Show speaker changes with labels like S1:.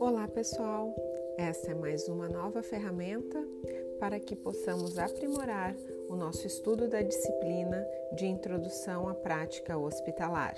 S1: Olá, pessoal! Esta é mais uma nova ferramenta para que possamos aprimorar o nosso estudo da disciplina de Introdução à Prática Hospitalar.